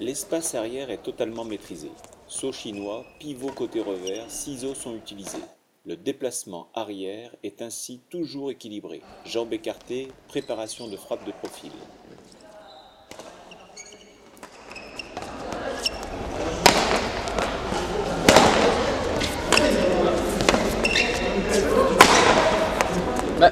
L'espace arrière est totalement maîtrisé. Saut chinois, pivot côté revers, ciseaux sont utilisés. Le déplacement arrière est ainsi toujours équilibré. Jambes écartées, préparation de frappe de profil.